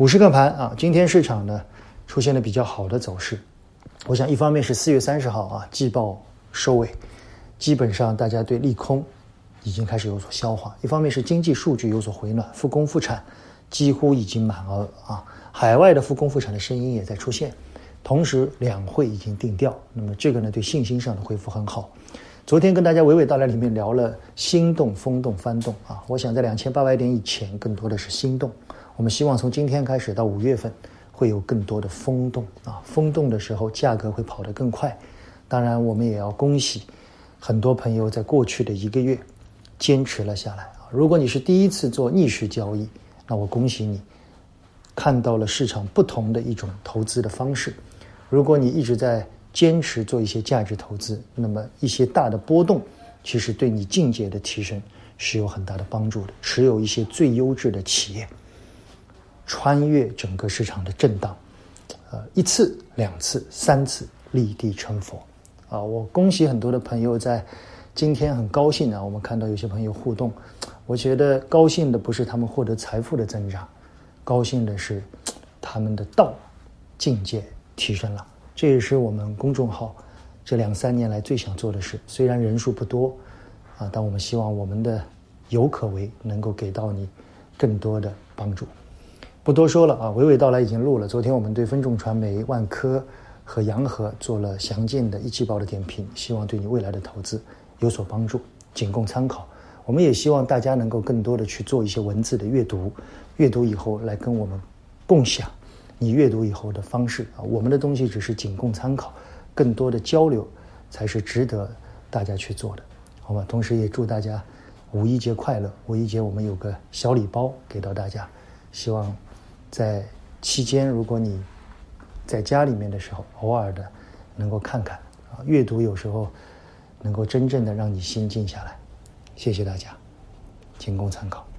股市看盘啊，今天市场呢出现了比较好的走势。我想，一方面是四月三十号啊季报收尾，基本上大家对利空已经开始有所消化；一方面是经济数据有所回暖，复工复产几乎已经满额啊，海外的复工复产的声音也在出现。同时，两会已经定调，那么这个呢对信心上的恢复很好。昨天跟大家娓娓道来，里面聊了心动、风动、翻动啊。我想在两千八百点以前，更多的是心动。我们希望从今天开始到五月份，会有更多的风动啊。风动的时候，价格会跑得更快。当然，我们也要恭喜很多朋友在过去的一个月坚持了下来啊。如果你是第一次做逆势交易，那我恭喜你，看到了市场不同的一种投资的方式。如果你一直在坚持做一些价值投资，那么一些大的波动，其实对你境界的提升是有很大的帮助的。持有一些最优质的企业，穿越整个市场的震荡，呃，一次、两次、三次立地成佛，啊，我恭喜很多的朋友在今天很高兴啊，我们看到有些朋友互动，我觉得高兴的不是他们获得财富的增长，高兴的是他们的道境界提升了。这也是我们公众号这两三年来最想做的事。虽然人数不多，啊，但我们希望我们的有可为能够给到你更多的帮助。不多说了啊，娓娓道来已经录了。昨天我们对分众传媒、万科和洋河做了详尽的一季报的点评，希望对你未来的投资有所帮助，仅供参考。我们也希望大家能够更多的去做一些文字的阅读，阅读以后来跟我们共享。你阅读以后的方式啊，我们的东西只是仅供参考，更多的交流才是值得大家去做的，好吧？同时也祝大家五一节快乐！五一节我们有个小礼包给到大家，希望在期间如果你在家里面的时候，偶尔的能够看看啊，阅读有时候能够真正的让你心静下来。谢谢大家，仅供参考。